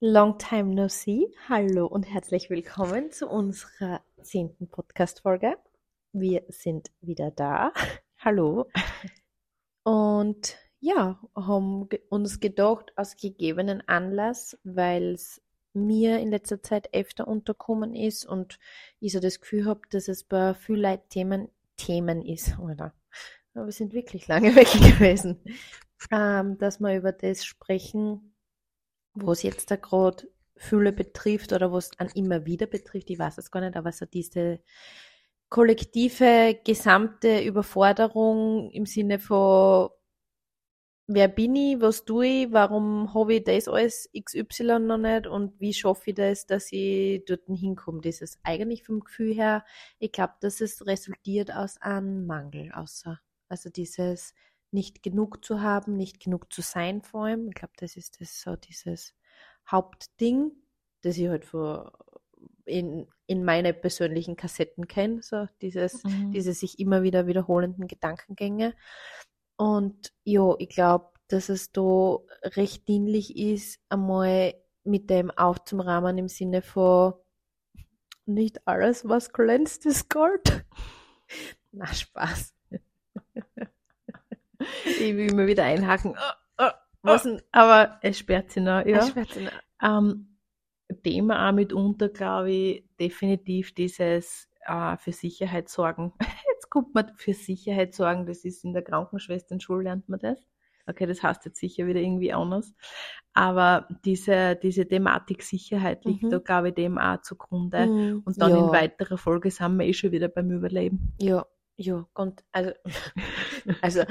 Long time no see. Hallo und herzlich willkommen zu unserer zehnten Podcast-Folge. Wir sind wieder da. Hallo. Und ja, haben uns gedacht, aus gegebenen Anlass, weil es mir in letzter Zeit öfter unterkommen ist und ich so das Gefühl habe, dass es bei vielen Leuten Themen, Themen ist, oder? Aber wir sind wirklich lange weg gewesen. Ähm, dass wir über das sprechen, wo es jetzt da gerade Fülle betrifft oder wo es an immer wieder betrifft, ich weiß es gar nicht, aber so diese kollektive, gesamte Überforderung im Sinne von wer bin ich, was tue ich, warum habe ich das alles XY noch nicht und wie schaffe ich das, dass ich dort hinkomme. Das ist eigentlich vom Gefühl her, ich glaube, dass es resultiert aus einem Mangel, außer, also dieses nicht genug zu haben, nicht genug zu sein vor allem. Ich glaube, das ist das so dieses Hauptding, das ich halt vor in, in meine persönlichen Kassetten kenne, so dieses, mhm. diese sich immer wieder wiederholenden Gedankengänge. Und ja, ich glaube, dass es da recht dienlich ist, einmal mit dem aufzurahmen im Sinne von nicht alles, was glänzt, ist Gold. Na, Spaß. ich will immer wieder einhaken. Oh, oh, was denn? Aber es sperrt sich noch, ja. Es sperrt sich noch. Ähm, Thema auch mitunter, glaube ich, definitiv dieses äh, für Sicherheit sorgen. Jetzt kommt man für Sicherheit sorgen, das ist in der Krankenschwesternschule, lernt man das. Okay, das heißt jetzt sicher wieder irgendwie anders. Aber diese, diese Thematik Sicherheit liegt mhm. da, glaube ich, dem auch zugrunde. Mhm. Und dann ja. in weiterer Folge sind wir eh schon wieder beim Überleben. Ja, ja, und also, also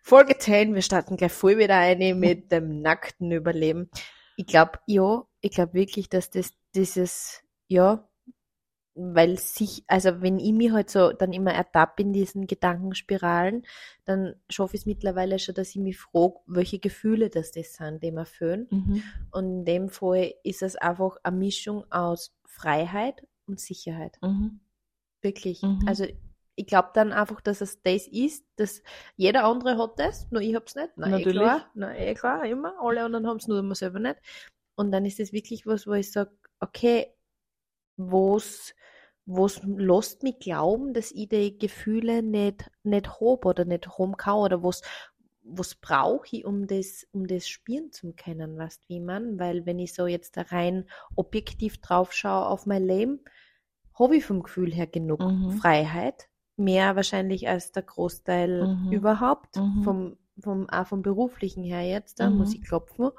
Folge 10, wir starten gleich voll wieder eine mit dem nackten Überleben. Ich glaube, ja, ich glaube wirklich, dass das dieses, ja, weil sich, also wenn ich mich halt so dann immer ertappe in diesen Gedankenspiralen, dann schaffe ich es mittlerweile schon, dass ich mich frage, welche Gefühle das das sind, die mir fühlen. Mhm. Und in dem Fall ist es einfach eine Mischung aus Freiheit und Sicherheit. Mhm. Wirklich. Mhm. Also ich glaube dann einfach, dass es das ist, dass jeder andere hat das, nur ich hab's nicht. Nein, eh Natürlich. Eh klar, Nein, eh klar, immer. Alle anderen haben es nur immer selber nicht. Und dann ist es wirklich was, wo ich sage, okay, wo's, wo's lässt mich glauben, dass ich die Gefühle nicht, nicht hab oder nicht haben kann oder was, was brauche ich, um das, um das spüren zu können, weißt wie man? Weil wenn ich so jetzt da rein objektiv drauf schaue auf mein Leben, habe ich vom Gefühl her genug mhm. Freiheit, mehr wahrscheinlich als der Großteil mhm. überhaupt, mhm. Vom, vom, auch vom beruflichen her jetzt, da muss mhm. ich klopfen.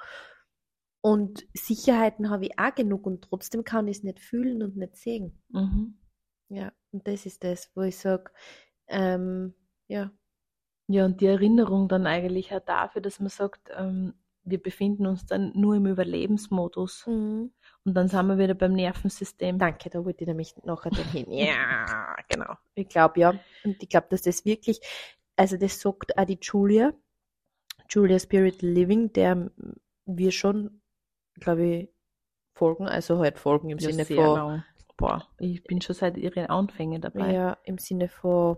Und Sicherheiten habe ich auch genug und trotzdem kann ich es nicht fühlen und nicht sehen. Mhm. Ja, und das ist das, wo ich sage, ähm, ja. Ja, und die Erinnerung dann eigentlich auch dafür, dass man sagt, ähm, wir befinden uns dann nur im Überlebensmodus. Mhm. Und dann sind wir wieder beim Nervensystem. Danke, da wollte ich nämlich nachher hin. ja, genau. Ich glaube, ja. Und ich glaube, dass das wirklich, also das sagt auch die Julia, Julia Spirit Living, der wir schon, glaube ich, folgen, also halt folgen im ja, Sinne von. Lang. Boah, ich bin schon seit ihren Anfängen dabei. Ja, im Sinne von,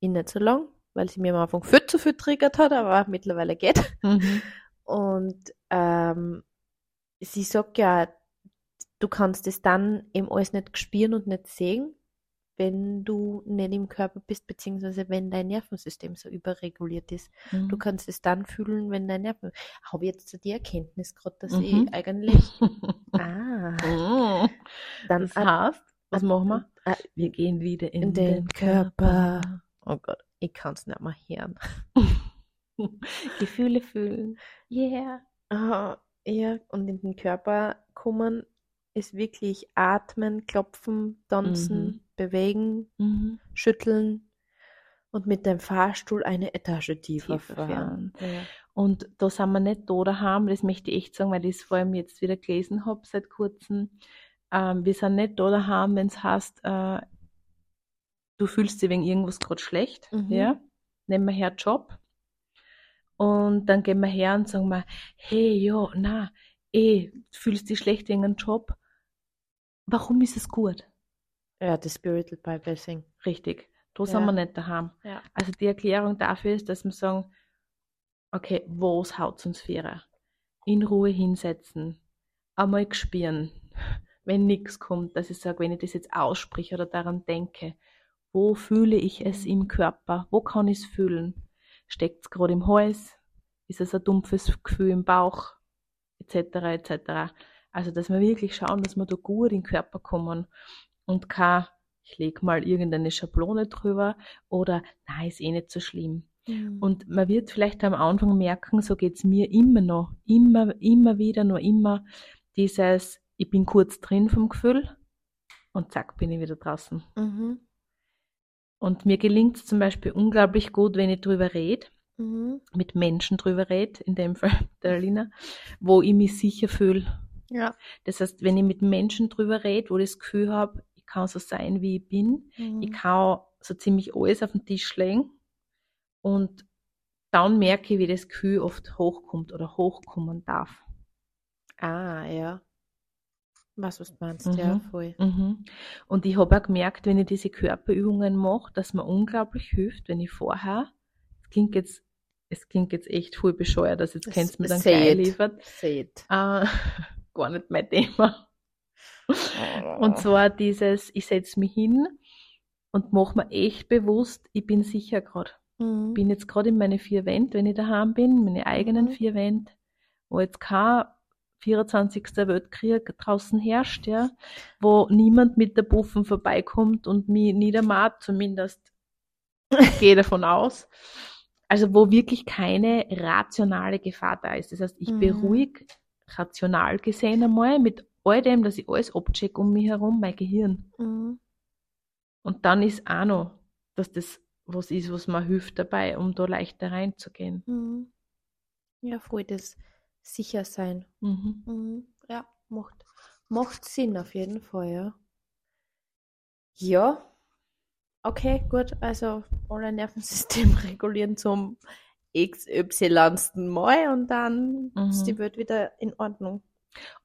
ich nicht so lang, weil sie mir am Anfang viel zu viel triggert hat, aber mittlerweile geht. Mhm. Und ähm, sie sagt ja, du kannst es dann eben alles nicht spüren und nicht sehen, wenn du nicht im Körper bist, beziehungsweise wenn dein Nervensystem so überreguliert ist. Mhm. Du kannst es dann fühlen, wenn dein Nerven. Habe ich jetzt die Erkenntnis gerade, dass mhm. ich eigentlich. ah. Oh. Dann das heißt, was machen wir? Ah, wir gehen wieder in, in den, den Körper. Körper. Oh Gott, ich kann es nicht mehr hören. Gefühle fühlen. Yeah. Uh, ja, und in den Körper kommen ist wirklich atmen, klopfen, tanzen, mhm. bewegen, mhm. schütteln und mit dem Fahrstuhl eine Etage tiefer, tiefer fahren. Ja. Und da sind wir nicht da daheim, das möchte ich echt sagen, weil ich es vor allem jetzt wieder gelesen habe seit kurzem. Ähm, wir sind nicht da daheim, wenn es heißt, äh, du fühlst dich wegen irgendwas gerade schlecht, mhm. ja, nehmen wir her Job. Und dann gehen wir her und sagen wir, hey, ja, na, eh, fühlst dich schlecht wegen einem Job warum ist es gut? Ja, das Spiritual Bypassing. Richtig. Da ja. sind wir nicht daheim. Ja. Also die Erklärung dafür ist, dass wir sagen, okay, was haut uns Sphäre? In Ruhe hinsetzen, einmal spüren, wenn nichts kommt, dass ich sage, wenn ich das jetzt ausspreche oder daran denke, wo fühle ich es im Körper? Wo kann ich es fühlen? Steckt es gerade im Hals? Ist es ein dumpfes Gefühl im Bauch? Etc. etc. Also, dass wir wirklich schauen, dass wir da gut in den Körper kommen und kein, ich lege mal irgendeine Schablone drüber oder, nein, ist eh nicht so schlimm. Mhm. Und man wird vielleicht am Anfang merken, so geht es mir immer noch, immer, immer wieder, nur immer dieses, ich bin kurz drin vom Gefühl und zack, bin ich wieder draußen. Mhm. Und mir gelingt es zum Beispiel unglaublich gut, wenn ich drüber rede, mhm. mit Menschen drüber rede, in dem Fall der Alina, wo ich mich sicher fühle. Ja. Das heißt, wenn ich mit Menschen drüber rede, wo ich das Gefühl habe, ich kann so sein, wie ich bin, mhm. ich kann so ziemlich alles auf den Tisch legen und dann merke ich, wie das Gefühl oft hochkommt oder hochkommen darf. Ah, ja. Was, was du meinst, mhm. ja, voll. Mhm. Und ich habe auch gemerkt, wenn ich diese Körperübungen mache, dass mir unglaublich hilft, wenn ich vorher, es klingt jetzt, es klingt jetzt echt voll bescheuert, dass jetzt kennst du mir dann gleich liefert. Äh, gar nicht mein Thema. Oh. Und zwar dieses, ich setze mich hin und mache mir echt bewusst, ich bin sicher gerade. Mhm. Bin jetzt gerade in meine vier Wände, wenn ich daheim bin, meine eigenen mhm. vier Wände, wo jetzt kein 24. Weltkrieg draußen herrscht, ja, wo niemand mit der Buffen vorbeikommt und mich niedermacht, zumindest gehe davon aus. Also wo wirklich keine rationale Gefahr da ist. Das heißt, ich mhm. beruhige rational gesehen einmal mit all dem, dass ich alles abcheck um mich herum, mein Gehirn. Mhm. Und dann ist auch noch, dass das was ist, was mir hilft dabei, um da leichter reinzugehen. Mhm. Ja, voll das sicher sein. Mhm. Mhm. Ja, macht, macht Sinn auf jeden Fall, ja. Ja, okay, gut. Also alle Nervensystem regulieren zum XY. Mal und dann mhm. ist die Welt wieder in Ordnung.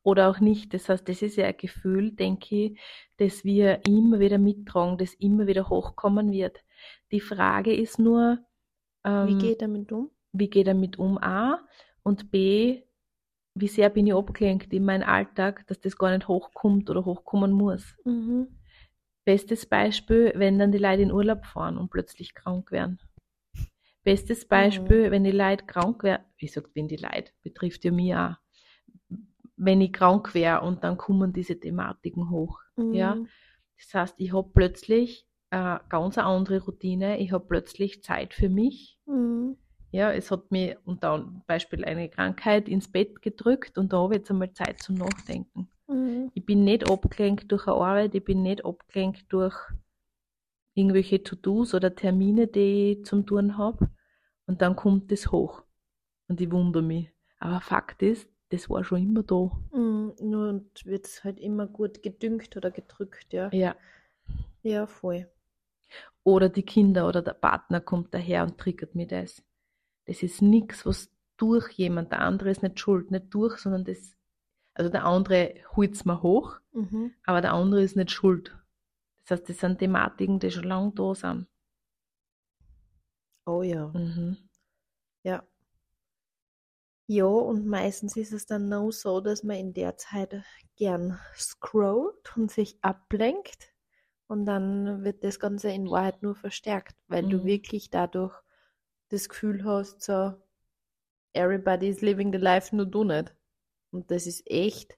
Oder auch nicht. Das heißt, das ist ja ein Gefühl, denke ich, das wir immer wieder mittragen, das immer wieder hochkommen wird. Die Frage ist nur, ähm, wie geht er damit um? Wie geht er damit um? A. Und B, wie sehr bin ich abgelenkt in meinem Alltag, dass das gar nicht hochkommt oder hochkommen muss. Mhm. Bestes Beispiel, wenn dann die Leute in Urlaub fahren und plötzlich krank werden. Bestes Beispiel, mhm. wenn die Leute krank werden, wie gesagt, wenn die Leute, betrifft ja mich auch. Wenn ich krank wäre und dann kommen diese Thematiken hoch. Mhm. Ja? Das heißt, ich habe plötzlich eine ganz andere Routine, ich habe plötzlich Zeit für mich. Mhm. Ja, es hat mir unter Beispiel eine Krankheit ins Bett gedrückt und da habe ich jetzt einmal Zeit zum Nachdenken. Mhm. Ich bin nicht abgelenkt durch eine Arbeit, ich bin nicht abgelenkt durch irgendwelche To-Dos oder Termine, die ich zum Tun habe. Und dann kommt das hoch. Und ich wundere mich. Aber Fakt ist, das war schon immer da. Mhm, nur wird es halt immer gut gedüngt oder gedrückt, ja. Ja. Ja, voll. Oder die Kinder oder der Partner kommt daher und triggert mir das. Das ist nichts, was durch jemand, der andere ist nicht schuld, nicht durch, sondern das, also der andere holt es mir hoch, mhm. aber der andere ist nicht schuld. Das heißt, das sind Thematiken, die schon lange da sind. Oh ja. Mhm. Ja. Ja, und meistens ist es dann noch so, dass man in der Zeit gern scrollt und sich ablenkt. Und dann wird das Ganze in Wahrheit nur verstärkt, weil mhm. du wirklich dadurch das Gefühl hast, so, everybody is living the life, nur du nicht. Und das ist echt,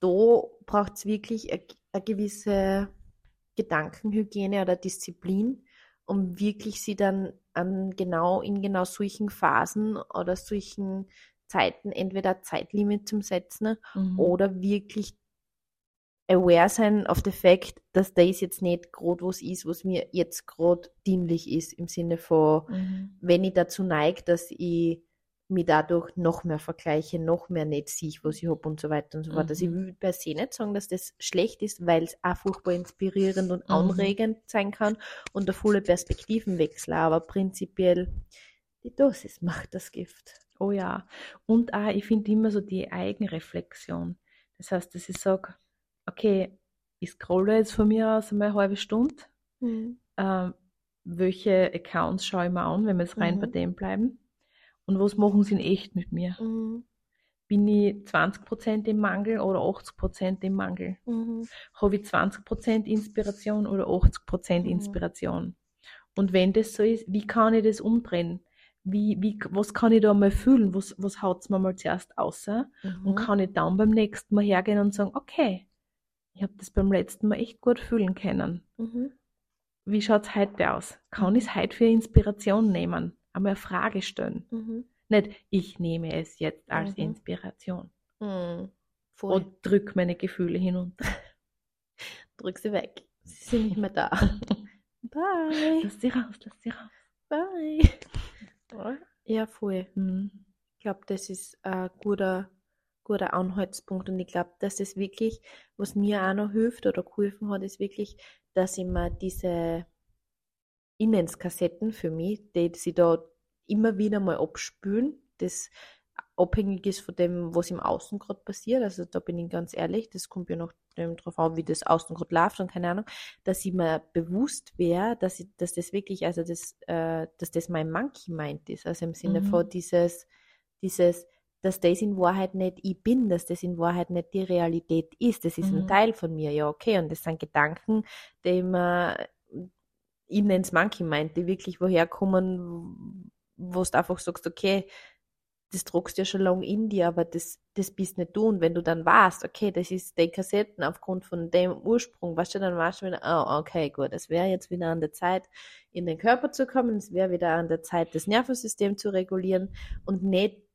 da braucht es wirklich eine gewisse Gedankenhygiene oder Disziplin, um wirklich sie dann an genau, in genau solchen Phasen oder solchen Zeiten entweder Zeitlimit zum Setzen mhm. oder wirklich aware sein auf den Fakt, dass das jetzt nicht gerade was ist, was mir jetzt gerade dienlich ist, im Sinne von, mhm. wenn ich dazu neige, dass ich mich dadurch noch mehr vergleiche, noch mehr nicht sehe, was ich habe und so weiter und so fort. Mhm. Also ich will per se nicht sagen, dass das schlecht ist, weil es auch furchtbar inspirierend und mhm. anregend sein kann und der volle Perspektivenwechsel, aber prinzipiell die Dosis macht das Gift. Oh ja. Und auch, ich finde immer so die Eigenreflexion. Das heißt, dass ich sage, okay, ich scrolle jetzt von mir aus einmal eine halbe Stunde. Mhm. Ähm, welche Accounts schaue ich mir an, wenn wir jetzt rein mhm. bei dem bleiben? Und was machen sie in echt mit mir? Mhm. bin ich 20% im Mangel oder 80% im Mangel? Mhm. Habe ich 20% Inspiration oder 80% mhm. Inspiration? Und wenn das so ist, wie kann ich das umdrehen? Wie, wie, was kann ich da mal fühlen? Was, was haut es mir mal zuerst außer? Mhm. Und kann ich dann beim nächsten Mal hergehen und sagen, okay, ich habe das beim letzten Mal echt gut fühlen können. Mhm. Wie schaut es heute aus? Kann mhm. ich es heute für Inspiration nehmen? Einmal eine Frage stellen. Mhm. Nicht, ich nehme es jetzt als mhm. Inspiration. Mhm. Und drück meine Gefühle hinunter. drück sie weg. Sie sind nicht mehr da. Bye. Lass sie raus, lass sie raus. Bye. Ja, voll. Mhm. Ich glaube, das ist ein guter, guter Anhaltspunkt. Und ich glaube, dass das wirklich, was mir auch noch hilft oder geholfen hat, ist wirklich, dass ich mir diese Innenskassetten für mich, die sie da immer wieder mal abspülen, das abhängig ist von dem, was im Außen gerade passiert. Also da bin ich ganz ehrlich, das kommt ja noch darauf an, wie das Außen gerade läuft und keine Ahnung, dass ich mir bewusst wäre, dass ich, dass das wirklich, also das, äh, dass das mein Monkey meint ist. Also im Sinne mhm. von dieses, dieses, dass das in Wahrheit nicht ich bin, dass das in Wahrheit nicht die Realität ist. Das ist mhm. ein Teil von mir, ja, okay. Und das sind Gedanken, die man, ich nenne es Monkey meint, die wirklich woher kommen, wo du einfach sagst, okay, das druckst ja schon lange in dir, aber das, das bist nicht du. Und wenn du dann weißt, okay, das ist die Kassetten aufgrund von dem Ursprung, weißt du, dann weißt du wieder, oh, okay, gut, es wäre jetzt wieder an der Zeit, in den Körper zu kommen, es wäre wieder an der Zeit, das Nervensystem zu regulieren und nicht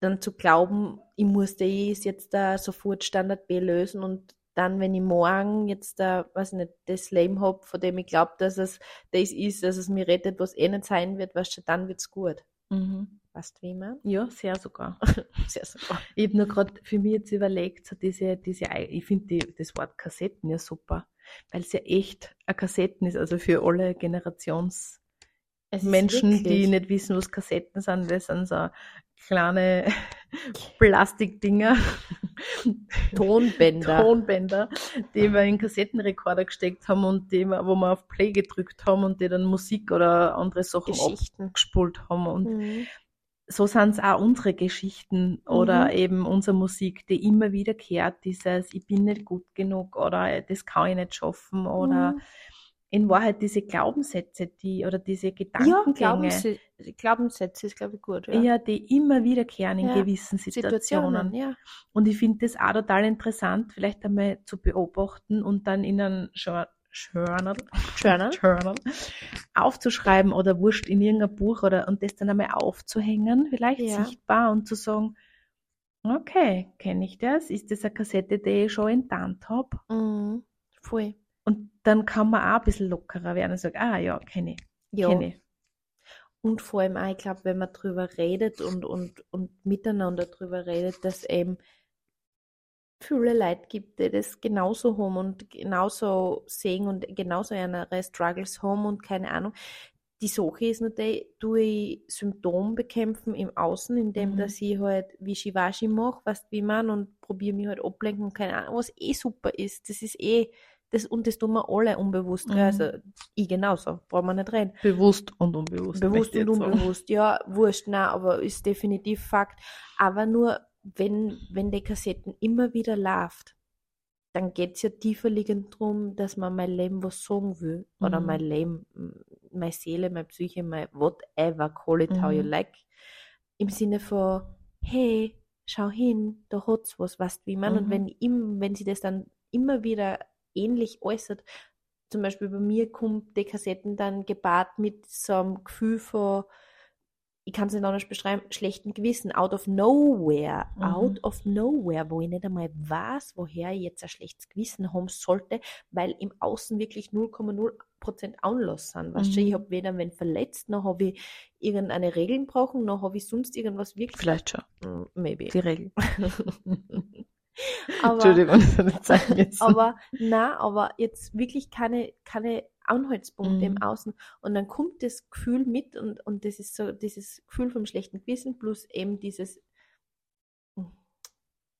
dann zu glauben, ich muss das jetzt da sofort Standard B lösen und dann, wenn ich morgen jetzt da, weiß nicht, das Leben habe, von dem ich glaube, dass es das ist, dass es mir rettet, was eh nicht sein wird, weißt du, dann wird's gut. Mhm. Weißt du, wie man? Ja, sehr sogar. sehr sogar. Ich habe nur gerade für mich jetzt überlegt, so diese, diese, ich finde das Wort Kassetten ja super, weil es ja echt ein Kassetten ist, also für alle Generations Menschen, die nicht wissen, was Kassetten sind, das sind so kleine Plastikdinger. Tonbänder. Tonbänder, die wir in Kassettenrekorder gesteckt haben und die wir, wo wir auf Play gedrückt haben und die dann Musik oder andere Sachen abgespult haben. Und mhm. so sind es auch unsere Geschichten oder mhm. eben unsere Musik, die immer wiederkehrt, dieses Ich bin nicht gut genug oder das kann ich nicht schaffen oder mhm in Wahrheit diese Glaubenssätze, die oder diese Gedankengänge. Ja, Glaubenssätze, Glaubenssätze ist, glaube ich, gut. Ja, ja die immer wiederkehren in ja. gewissen Situationen. Situationen ja. Und ich finde das auch total interessant, vielleicht einmal zu beobachten und dann in einem Journal, Journal, Journal aufzuschreiben oder wurscht in irgendein Buch oder und das dann einmal aufzuhängen, vielleicht ja. sichtbar und zu sagen, okay, kenne ich das? Ist das eine Kassette, die ich schon enttarnt habe? Mhm. Voll. Dann kann man auch ein bisschen lockerer werden und sagen, ah ja, kenne ich. Ja. Kenn ich. Und vor allem auch, ich glaube, wenn man drüber redet und, und, und miteinander drüber redet, dass eben viele Leute gibt, die das genauso haben und genauso sehen und genauso ihre Struggles haben und keine Ahnung. Die Sache ist natürlich, durch Symptom bekämpfen im Außen, indem mhm. dass ich halt Wischiwaschi mache, weißt wie man, und probiere mich halt ablenken und keine Ahnung, was eh super ist. Das ist eh das, und das tun wir alle unbewusst. Mhm. Also ich genauso, brauchen wir nicht reden. Bewusst und unbewusst. Bewusst und unbewusst, ja, wurscht, nein, aber ist definitiv Fakt. Aber nur, wenn, wenn die Kassetten immer wieder läuft, dann geht es ja tiefer liegend darum, dass man mein Leben was sagen will. Mhm. Oder mein Leben, meine Seele, meine Psyche, mein whatever, call it mhm. how you mhm. like. Im Sinne von, hey, schau hin, da hat's was, weißt wie man. Mhm. Und wenn, wenn sie das dann immer wieder ähnlich äußert. Zum Beispiel bei mir kommt die Kassetten dann gepaart mit so einem Gefühl von, ich kann es nicht anders beschreiben, schlechten Gewissen, out of nowhere, mhm. out of nowhere, wo ich nicht einmal weiß, woher ich jetzt ein schlechtes Gewissen haben sollte, weil im Außen wirklich 0,0% Anlass sind. Mhm. Weißt du, ich habe weder wenn verletzt, noch habe ich irgendeine Regeln brauchen, noch habe ich sonst irgendwas wirklich. Vielleicht schon. Mm, maybe. Die Regeln. aber, Entschuldigung, aber na, aber jetzt wirklich keine, keine Anhaltspunkte mhm. im Außen. Und dann kommt das Gefühl mit und, und das ist so dieses Gefühl vom schlechten Gewissen plus eben dieses,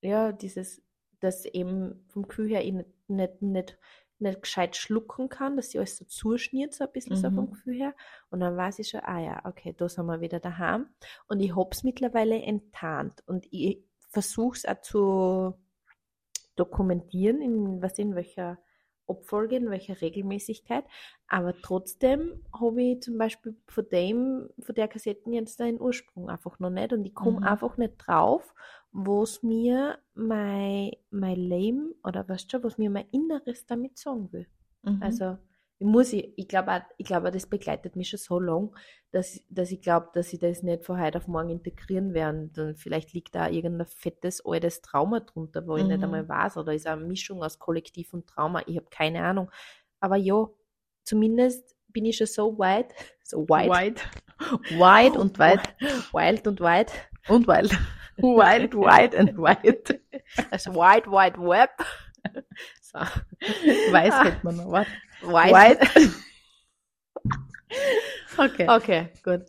ja, dieses, dass eben vom Gefühl her ich nicht, nicht, nicht, nicht gescheit schlucken kann, dass sie alles so zuschniert, so ein bisschen mhm. so vom mhm. Gefühl her. Und dann weiß ich schon, ah ja, okay, da sind wir wieder daheim. Und ich hab's mittlerweile enttarnt. Und ich versuche es auch zu dokumentieren, in was in welcher Abfolge, in welcher Regelmäßigkeit. Aber trotzdem habe ich zum Beispiel von dem, von der Kassetten jetzt den Ursprung einfach noch nicht und ich komme mhm. einfach nicht drauf, was mir mein, mein Leben oder was schon, was mir mein Inneres damit sagen will. Mhm. Also ich muss, ich, ich glaube, ich glaube, das begleitet mich schon so lang, dass, dass ich glaube, dass ich das nicht von heute auf morgen integrieren werde. Dann vielleicht liegt da irgendein fettes, altes Trauma drunter, wo ich nicht mhm. einmal weiß. Oder ist eine Mischung aus Kollektiv und Trauma. Ich habe keine Ahnung. Aber ja, zumindest bin ich schon so weit, so weit, wide, wide und weit, wild und weit und wild, wild, wide and wide. Also wide, wide web. So. Weiß hätte man noch. Was? White. okay. Okay, gut.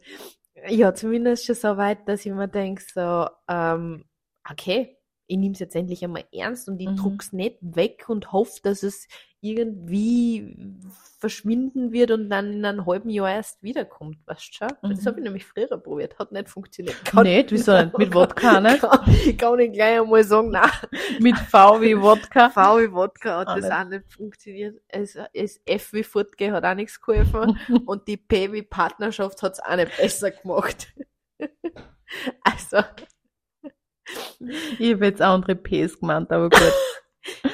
Ja, zumindest schon so weit, dass ich mir denke, so, ähm, okay, ich nehme es jetzt endlich einmal ernst und ich mhm. druck's nicht weg und hoffe, dass es irgendwie verschwinden wird und dann in einem halben Jahr erst wiederkommt, weißt du schon? Mhm. Das habe ich nämlich früher probiert, hat nicht funktioniert. Kann nicht, wieso nicht? Mit Wodka, ne? Ich kann nicht gleich einmal sagen, nein. Mit V wie Wodka? V wie Wodka hat ah, das nicht. auch nicht funktioniert. Es, es F wie Fortgehen hat auch nichts geholfen und die P wie Partnerschaft hat es auch nicht besser gemacht. also. Ich habe jetzt andere Ps gemeint, aber gut.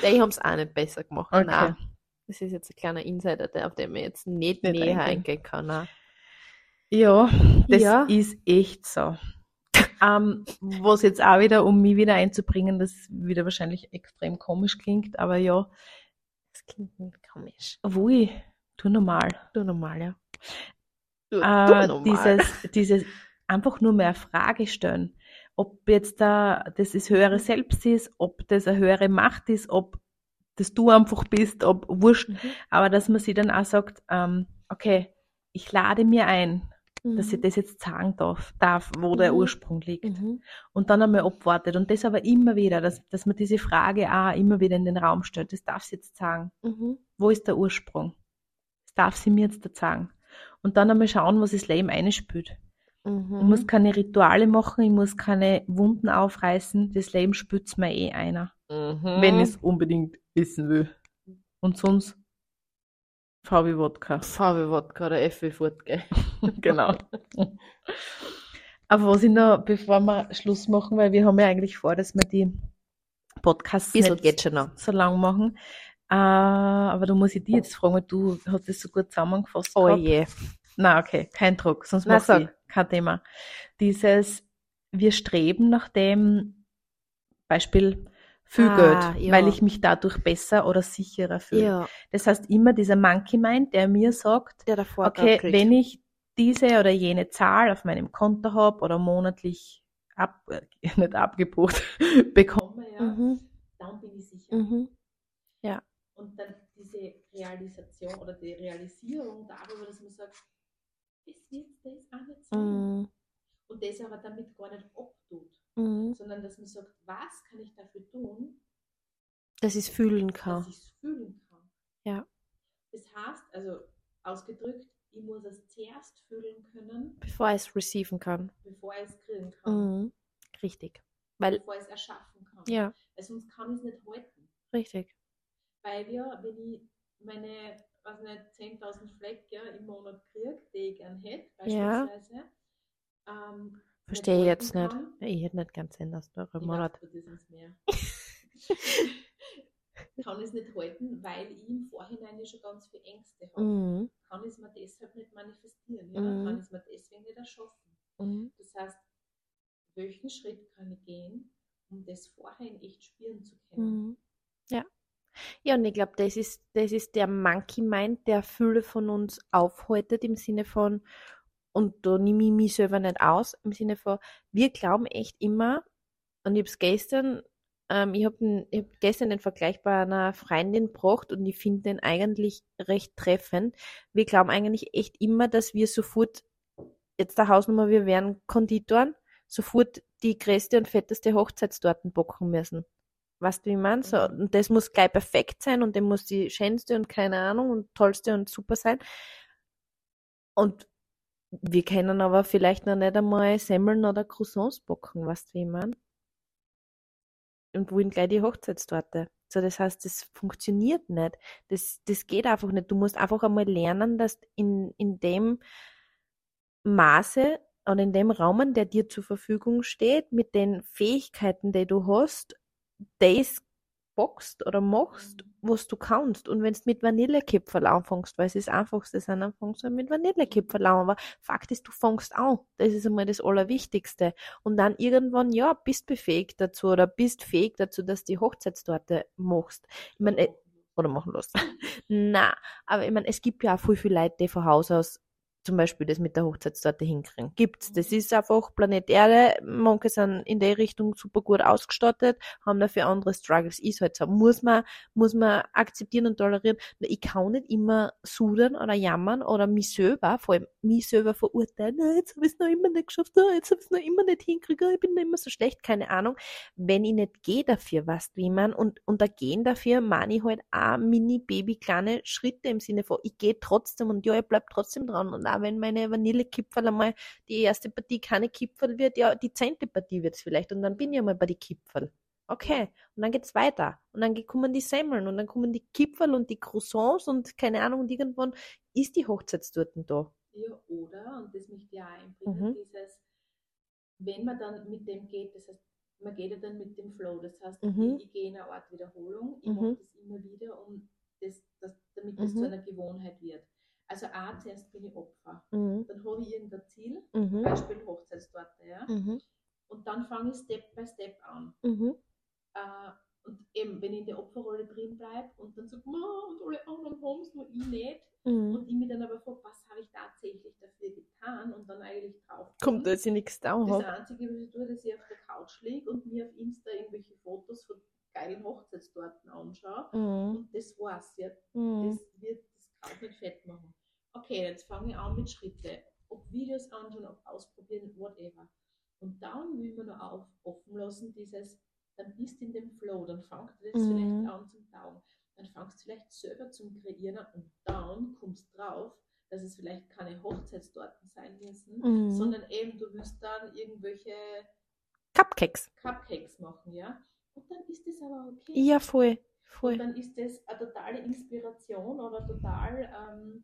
Die haben es auch nicht besser gemacht. Okay. Nein. Das ist jetzt ein kleiner Insider, der, auf den man jetzt nicht, nicht näher eingehen kann. Nein. Ja, das ja. ist echt so. ähm, was jetzt auch wieder, um mich wieder einzubringen, das wieder wahrscheinlich extrem komisch klingt, aber ja. Das klingt nicht komisch. Obwohl, tu normal. Du normal, ja. Du, äh, du normal. Dieses, dieses einfach nur mehr Frage stellen ob jetzt da das das höhere Selbst ist, ob das eine höhere Macht ist, ob das du einfach bist, ob wurscht, mhm. aber dass man sich dann auch sagt, ähm, okay, ich lade mir ein, mhm. dass ich das jetzt sagen darf, darf wo mhm. der Ursprung liegt. Mhm. Und dann einmal abwartet. Und das aber immer wieder, dass, dass man diese Frage auch immer wieder in den Raum stellt. Das darf sie jetzt sagen. Mhm. Wo ist der Ursprung? Das darf sie mir jetzt sagen. Und dann einmal schauen, was das Leben einspült. Mhm. Ich muss keine Rituale machen, ich muss keine Wunden aufreißen. Das Leben spürt mir eh einer. Mhm. Wenn ich es unbedingt wissen will. Und sonst VW Wodka. VW Wodka oder FW Wodka. genau. Aber was ich noch, bevor wir Schluss machen, weil wir haben ja eigentlich vor, dass wir die Podcasts nicht so lang machen. Uh, aber da muss ich dich jetzt fragen, weil du hast das so gut zusammengefasst. Oh gehabt. je. Na, okay, kein Druck, sonst mach ich kein Thema. Dieses, wir streben nach dem Beispiel viel ah, Geld, ja. weil ich mich dadurch besser oder sicherer fühle. Ja. Das heißt immer dieser Monkey Mind, der mir sagt, der okay, kriegt. wenn ich diese oder jene Zahl auf meinem Konto habe oder monatlich ab, nicht abgebucht bekomme, ja, mhm. dann bin ich sicher. Mhm. Ja. Und dann diese Realisation oder die Realisierung darüber, dass man sagt, es wird das auch nicht sein. Mm. Und das aber damit gar nicht abtut, mm. sondern dass man sagt, was kann ich dafür tun, dass ich es fühlen kann. Dass ich es fühlen kann. Ja. Das heißt, also ausgedrückt, ich muss es zuerst fühlen können, bevor ich es receiven kann. Bevor ich es kriegen kann. Mm. Richtig. Weil, bevor ich es erschaffen kann. Ja. Weil sonst kann ich es nicht halten. Richtig. Weil ja, wenn ich meine was nicht, 10.000 Fleck ja, im Monat kriege, die ich gern hätte, beispielsweise. Ja. Ähm, Verstehe ich jetzt nicht. Kann, ich hätte nicht gern 10.000 Euro im Monat. Kann es nicht halten, weil ich im Vorhinein ja schon ganz viele Ängste habe. Mhm. Kann ich es mir deshalb nicht manifestieren, ja? Mhm. kann ich es mir deswegen nicht erschaffen. Mhm. Das heißt, welchen Schritt kann ich gehen, um das vorher echt spüren zu können? Ja. Und ich glaube, das ist, das ist der Monkey Mind, der viele von uns aufhaltet im Sinne von, und da nehme ich mich selber nicht aus, im Sinne von, wir glauben echt immer, und ich habe es gestern, ähm, ich habe hab gestern den Vergleich bei einer Freundin gebracht und ich finde den eigentlich recht treffend. Wir glauben eigentlich echt immer, dass wir sofort, jetzt der Hausnummer, wir wären Konditoren, sofort die größte und fetteste Hochzeitstorten bocken müssen. Weißt du, wie man so mhm. Und das muss gleich perfekt sein und dem muss die schönste und keine Ahnung und tollste und super sein. Und wir können aber vielleicht noch nicht einmal Semmeln oder Croissants backen, weißt du, wie man? und wollen gleich die Hochzeitstorte. So, das heißt, das funktioniert nicht. Das, das geht einfach nicht. Du musst einfach einmal lernen, dass in, in dem Maße oder in dem Raum, der dir zur Verfügung steht, mit den Fähigkeiten, die du hast, das boxt oder machst, was du kannst. Und wenn du mit Vanillekipferl anfängst, weil es ist einfachste sein, dann fängst du mit Vanillekipferl an. Aber Fakt ist, du fängst an. Das ist einmal das Allerwichtigste. Und dann irgendwann, ja, bist befähigt dazu oder bist fähig dazu, dass du die Hochzeitstorte machst. Ich meine, äh, oder machen lässt. Na, aber ich meine, es gibt ja auch viel, viel Leute, die von Haus aus zum Beispiel das mit der Hochzeitstorte hinkriegen. Gibt's. Das ist einfach Planet Erde. Manche sind in der Richtung super gut ausgestattet, haben dafür andere Struggles. Ist halt so. Muss man, muss man akzeptieren und tolerieren. Ich kann nicht immer sudern oder jammern oder mich selber, vor allem mich selber verurteilen. Jetzt habe ich es noch immer nicht geschafft. Jetzt habe ich es noch immer nicht hingekriegt. Ich bin noch immer so schlecht. Keine Ahnung. Wenn ich nicht gehe dafür, weißt wie man, und, und da gehen dafür, meine ich halt auch mini, baby, kleine Schritte im Sinne von, ich gehe trotzdem und ja, ich bleib trotzdem dran und auch wenn meine Vanillekipferl einmal die erste Partie keine Kipferl wird, ja, die zehnte Partie wird es vielleicht und dann bin ich einmal bei die Kipferl. Okay, und dann geht's weiter. Und dann kommen die Semmeln und dann kommen die Kipferl und die Croissants und keine Ahnung, und irgendwann ist die Hochzeitstorten da. Ja, oder, und das möchte ich auch einbringen, mhm. dieses, wenn man dann mit dem geht, das heißt, man geht ja dann mit dem Flow, das heißt, mhm. ich, ich gehe in eine Art Wiederholung, ich mhm. mache das immer wieder, um das, das, damit das zu mhm. einer Gewohnheit wird. Also A, zuerst bin ich Opfer. Mhm. Dann habe ich irgendein Ziel, mhm. Beispiel Hochzeitstorte, ja. Mhm. Und dann fange ich Step by Step an. Mhm. Äh, und eben, wenn ich in der Opferrolle drin bleibe und dann sage, und alle anderen haben es, nur ich nicht. Mhm. Und ich mir dann aber frage, was habe ich tatsächlich dafür getan und dann eigentlich drauf. Kommt, dass ich nichts da habe. Das Einzige, was ich tue, dass ich auf der Couch liege und mir auf Insta irgendwelche Fotos von geilen Hochzeitstorten anschaue. Mhm. Und das war's. Ja. Mhm. Das wird das Kraut nicht fett machen okay, jetzt fange ich an mit Schritten, ob Videos anschauen, ob ausprobieren, whatever. Und dann will man noch auf, offen lassen, dieses, dann bist du in dem Flow, dann fängt das mhm. vielleicht an zum Taugen. Dann fangst du vielleicht selber zum Kreieren und dann kommst drauf, dass es vielleicht keine Hochzeitstorten sein müssen, mhm. sondern eben du willst dann irgendwelche Cupcakes. Cupcakes machen, ja. Und dann ist das aber okay. Ja, voll. voll. Und dann ist das eine totale Inspiration oder total ähm,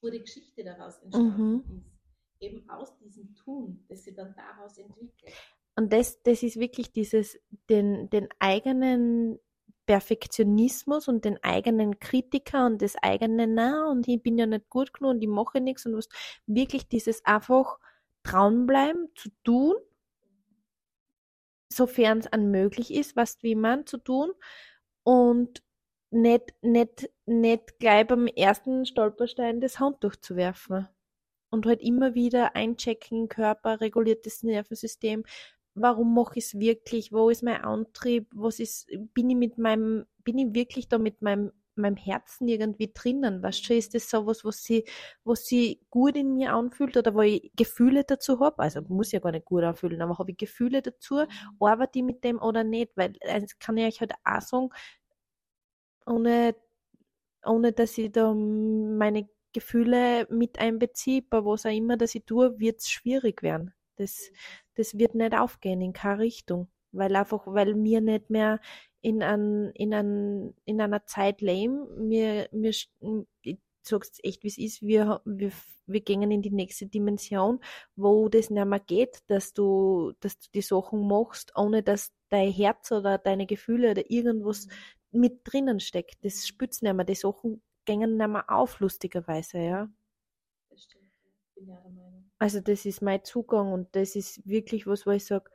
wo die Geschichte daraus entstanden mhm. ist. Eben aus diesem Tun, das sie dann daraus entwickelt. Und das, das ist wirklich dieses, den, den eigenen Perfektionismus und den eigenen Kritiker und das eigene Na und ich bin ja nicht gut genug und ich mache nichts und was wirklich dieses einfach dranbleiben zu tun, sofern es an möglich ist, was wie man zu tun und nicht, nicht, nicht gleich beim ersten Stolperstein das Handtuch zu werfen. Und halt immer wieder einchecken, Körper, reguliertes Nervensystem. Warum mache ich es wirklich? Wo ist mein Antrieb? Was ist, bin ich mit meinem, bin ich wirklich da mit meinem, meinem Herzen irgendwie drinnen? Weißt du, ist das so was, was sie, was sie gut in mir anfühlt oder wo ich Gefühle dazu habe? Also muss ja gar nicht gut anfühlen, aber habe ich Gefühle dazu? Mhm. Arbeite ich mit dem oder nicht? Weil, das kann ich euch halt auch sagen, ohne, ohne dass ich da meine Gefühle mit einbeziehe, bei was auch immer, dass ich tue, wird es schwierig werden. Das, das wird nicht aufgehen in keine Richtung. Weil einfach, weil mir nicht mehr in, ein, in, ein, in einer Zeit leben, mir, mir, ich echt, wie es ist, wir, wir, wir gehen in die nächste Dimension, wo das nicht mehr geht, dass du, dass du die Sachen machst, ohne dass dein Herz oder deine Gefühle oder irgendwas mit drinnen steckt. Das spürt nicht mehr. Die Sachen gängen nicht mehr auf, lustigerweise, ja. Das stimmt. Bin ja der Meinung. Also das ist mein Zugang und das ist wirklich was, wo ich sage,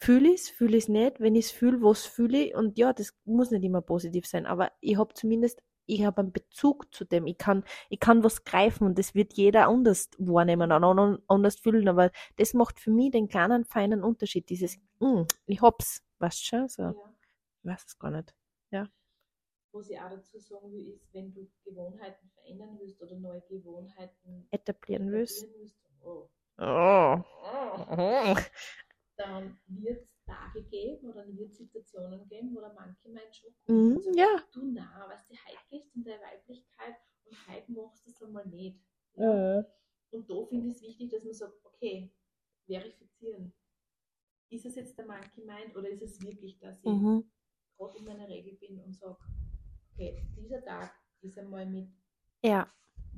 fühle ich es, fühle ich es nicht. Wenn ich es fühle, was fühle ich? Und ja, das muss nicht immer positiv sein, aber ich habe zumindest, ich habe einen Bezug zu dem. Ich kann, ich kann was greifen und das wird jeder anders wahrnehmen und anders fühlen, aber das macht für mich den kleinen, feinen Unterschied. Dieses, mm, ich hab's, weißt du schon? So. Ja. Ich weiß es gar nicht. Ja. Was ich auch dazu sagen will, ist, wenn du Gewohnheiten verändern willst oder neue Gewohnheiten etablieren, willst, willst oh. Oh. dann wird es Tage geben oder dann wird es Situationen geben, wo der manche meint schon, mm, also, ja. du na, was du heute gehst in der Weiblichkeit und heute machst du es einmal nicht. Ja. Und da finde ich es wichtig, dass man sagt, okay, verifizieren. Ist es jetzt der Monkey gemeint oder ist es wirklich, ich mhm. Gerade in meiner Regel bin und sage, okay, dieser Tag ist einmal mit ja.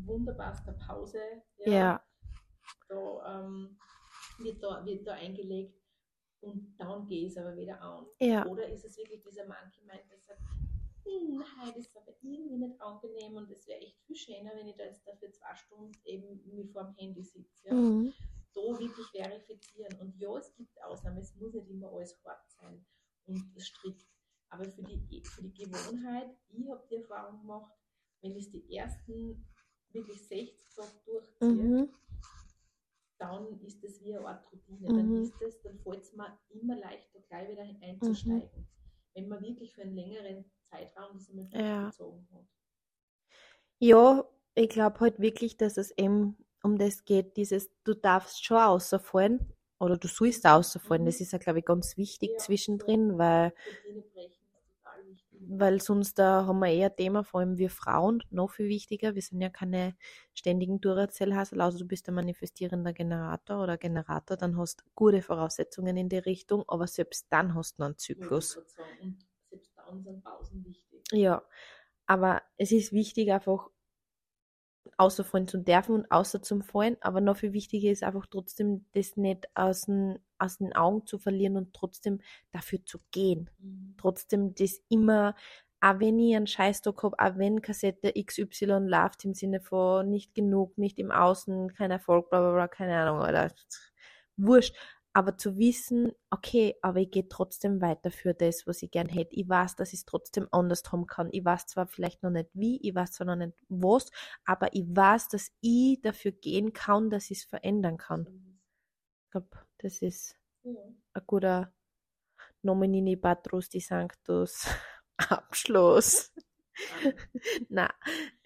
wunderbarster Pause. Ja. ja. Da, ähm, wird, da, wird da eingelegt und dann gehe ich es aber wieder an. Ja. Oder ist es wirklich dieser Monkey Mind, der sagt, hm, heute ist aber irgendwie nicht angenehm und es wäre echt viel schöner, wenn ich da jetzt dafür zwei Stunden eben wie vor dem Handy sitze. Ja? Mhm. Da wirklich verifizieren. Und ja, es gibt Ausnahmen, es muss nicht immer alles hart sein und strikt. Aber für die, für die Gewohnheit, ich habe die Erfahrung gemacht, wenn ich die ersten wirklich 60 Tage durchziehe, mhm. dann ist das wie eine Art Routine. Mhm. Dann ist es, dann fällt es mir immer leichter, gleich wieder einzusteigen. Mhm. Wenn man wirklich für einen längeren Zeitraum das einmal ja. gezogen hat. Ja, ich glaube halt wirklich, dass es eben um das geht, dieses, du darfst schon außerfallen oder du sollst außerfallen. Mhm. Das ist ja, glaube ich, ganz wichtig ja, zwischendrin, weil weil sonst da haben wir eher ein Thema, vor allem wir Frauen, noch viel wichtiger. Wir sind ja keine ständigen Duracell-Hasel, außer du bist ein manifestierender Generator oder Generator, dann hast du gute Voraussetzungen in die Richtung, aber selbst dann hast du noch einen Zyklus. Und selbst dann sind Pausen wichtig. Ja, aber es ist wichtig einfach außerfallen zu dürfen und außer zum Fallen, aber noch viel wichtiger ist einfach trotzdem, das nicht aus den, aus den Augen zu verlieren und trotzdem dafür zu gehen. Mhm. Trotzdem das immer, auch wenn ich einen Scheißdruck habe, auch wenn Kassette XY läuft im Sinne von nicht genug, nicht im Außen, kein Erfolg, bla bla bla, keine Ahnung, oder wurscht aber zu wissen, okay, aber ich gehe trotzdem weiter für das, was ich gern hätte. Ich weiß, dass ich es trotzdem anders haben kann. Ich weiß zwar vielleicht noch nicht wie, ich weiß zwar noch nicht was, aber ich weiß, dass ich dafür gehen kann, dass ich es verändern kann. Ich glaube, das ist ja. ein guter Nominini Patrus die Sanctus Abschluss. na,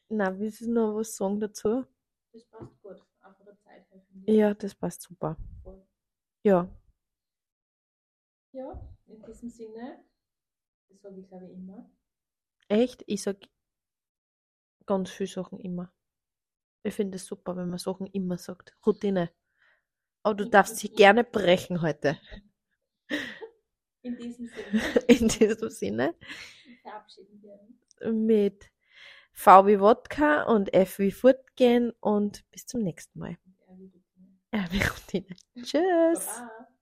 na, willst du noch was sagen dazu? Das passt gut, einfach der Zeit Ja, das passt super. Ja. Ja, in diesem Sinne, das sage ich glaube ich immer. Echt? Ich sage ganz viele Sachen immer. Ich finde es super, wenn man Sachen immer sagt. Routine. Aber du darfst sie gerne brechen heute. In diesem Sinne. In diesem Sinne. Verabschieden wir uns. Mit V wie Wodka und F wie Fortgehen und bis zum nächsten Mal. Routine. Tschüss. Baba.